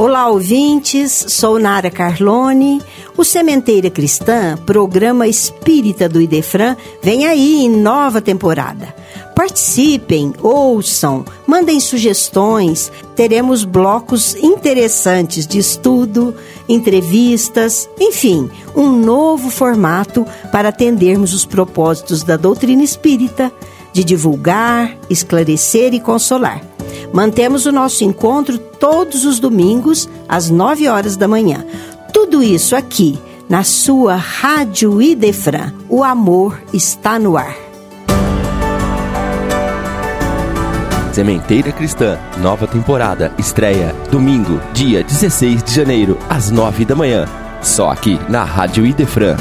Olá, ouvintes. Sou Nara Carlone. O Sementeira Cristã, programa espírita do Idefran, vem aí em nova temporada. Participem, ouçam, mandem sugestões. Teremos blocos interessantes de estudo, entrevistas, enfim, um novo formato para atendermos os propósitos da doutrina espírita de divulgar, esclarecer e consolar. Mantemos o nosso encontro todos os domingos às 9 horas da manhã. Tudo isso aqui na sua Rádio Idefran. O amor está no ar. Sementeira Cristã, nova temporada, estreia domingo, dia 16 de janeiro, às 9 da manhã. Só aqui na Rádio Idefran.